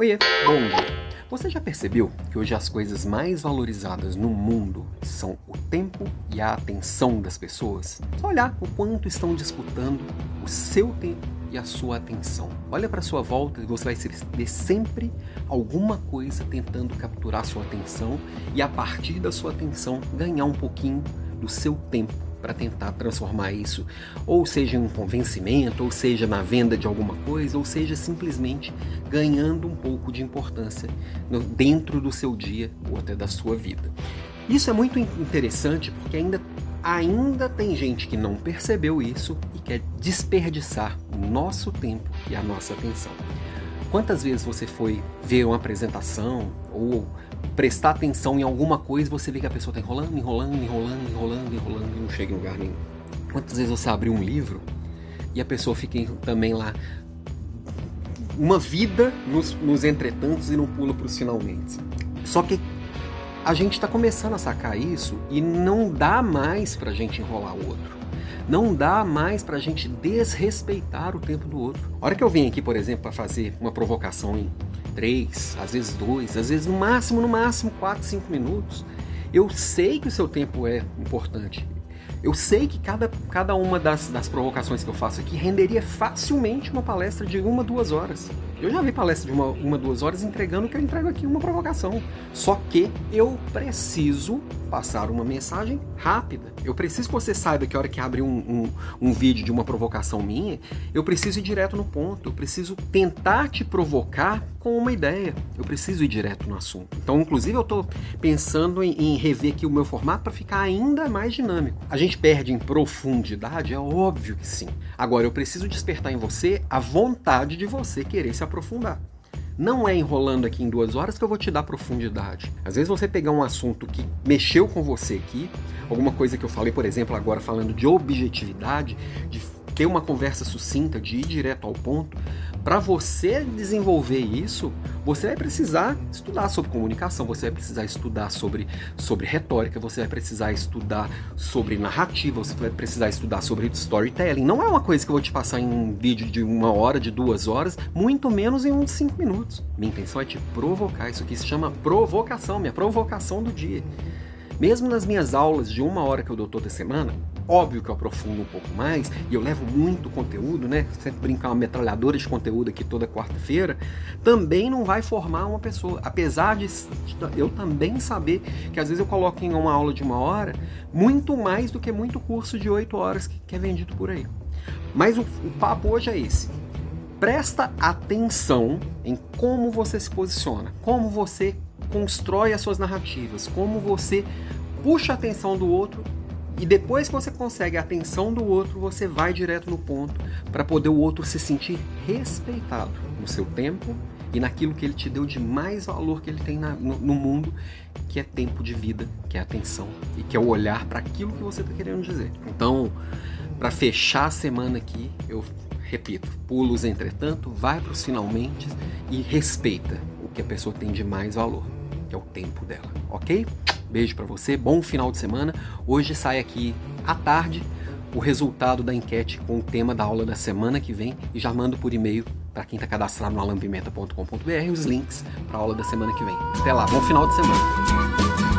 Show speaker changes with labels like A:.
A: Oiê, bom dia. Você já percebeu que hoje as coisas mais valorizadas no mundo são o tempo e a atenção das pessoas? Só olhar o quanto estão disputando o seu tempo e a sua atenção. Olha para sua volta e você vai ver sempre alguma coisa tentando capturar sua atenção e a partir da sua atenção ganhar um pouquinho do seu tempo para tentar transformar isso, ou seja em um convencimento, ou seja na venda de alguma coisa, ou seja simplesmente ganhando um pouco de importância no, dentro do seu dia ou até da sua vida. Isso é muito interessante porque ainda, ainda tem gente que não percebeu isso e quer desperdiçar o nosso tempo e a nossa atenção. Quantas vezes você foi ver uma apresentação ou prestar atenção em alguma coisa e você vê que a pessoa está enrolando, enrolando, enrolando, enrolando, enrolando e não chega em lugar nenhum? Quantas vezes você abre um livro e a pessoa fica também lá uma vida nos, nos entretantos e não pula para os finalmente? Só que a gente está começando a sacar isso e não dá mais para a gente enrolar o outro. Não dá mais para a gente desrespeitar o tempo do outro. A hora que eu venho aqui, por exemplo, para fazer uma provocação em três, às vezes dois, às vezes no máximo, no máximo quatro, cinco minutos, eu sei que o seu tempo é importante. Eu sei que cada, cada uma das, das provocações que eu faço aqui renderia facilmente uma palestra de uma, duas horas. Eu já vi palestra de uma, uma, duas horas entregando que eu entrego aqui, uma provocação. Só que eu preciso passar uma mensagem rápida. Eu preciso que você saiba que a hora que abre um, um, um vídeo de uma provocação minha, eu preciso ir direto no ponto. Eu preciso tentar te provocar com uma ideia. Eu preciso ir direto no assunto. Então, inclusive, eu estou pensando em, em rever aqui o meu formato para ficar ainda mais dinâmico. A gente perde em profundidade? É óbvio que sim. Agora, eu preciso despertar em você a vontade de você querer se aprofundar. Não é enrolando aqui em duas horas que eu vou te dar profundidade. Às vezes você pegar um assunto que mexeu com você aqui, alguma coisa que eu falei, por exemplo, agora falando de objetividade, de ter uma conversa sucinta, de ir direto ao ponto, para você desenvolver isso, você vai precisar estudar sobre comunicação, você vai precisar estudar sobre, sobre retórica, você vai precisar estudar sobre narrativa, você vai precisar estudar sobre storytelling. Não é uma coisa que eu vou te passar em um vídeo de uma hora, de duas horas, muito menos em uns cinco minutos. Minha intenção é te provocar. Isso aqui se chama provocação, minha provocação do dia. Mesmo nas minhas aulas de uma hora que eu dou toda semana, Óbvio que eu aprofundo um pouco mais e eu levo muito conteúdo, né? Sempre brincar uma metralhadora de conteúdo aqui toda quarta-feira, também não vai formar uma pessoa. Apesar de eu também saber que às vezes eu coloco em uma aula de uma hora muito mais do que muito curso de oito horas que é vendido por aí. Mas o, o papo hoje é esse. Presta atenção em como você se posiciona, como você constrói as suas narrativas, como você puxa a atenção do outro e depois que você consegue a atenção do outro, você vai direto no ponto para poder o outro se sentir respeitado no seu tempo e naquilo que ele te deu de mais valor que ele tem na, no, no, mundo, que é tempo de vida, que é atenção e que é o olhar para aquilo que você está querendo dizer. Então, para fechar a semana aqui, eu repito, pulos entretanto, vai para os finalmente e respeita o que a pessoa tem de mais valor, que é o tempo dela, ok? Beijo para você, bom final de semana. Hoje sai aqui à tarde o resultado da enquete com o tema da aula da semana que vem e já mando por e-mail para quem está cadastrado no alampimenta.com.br os links para a aula da semana que vem. Até lá, bom final de semana.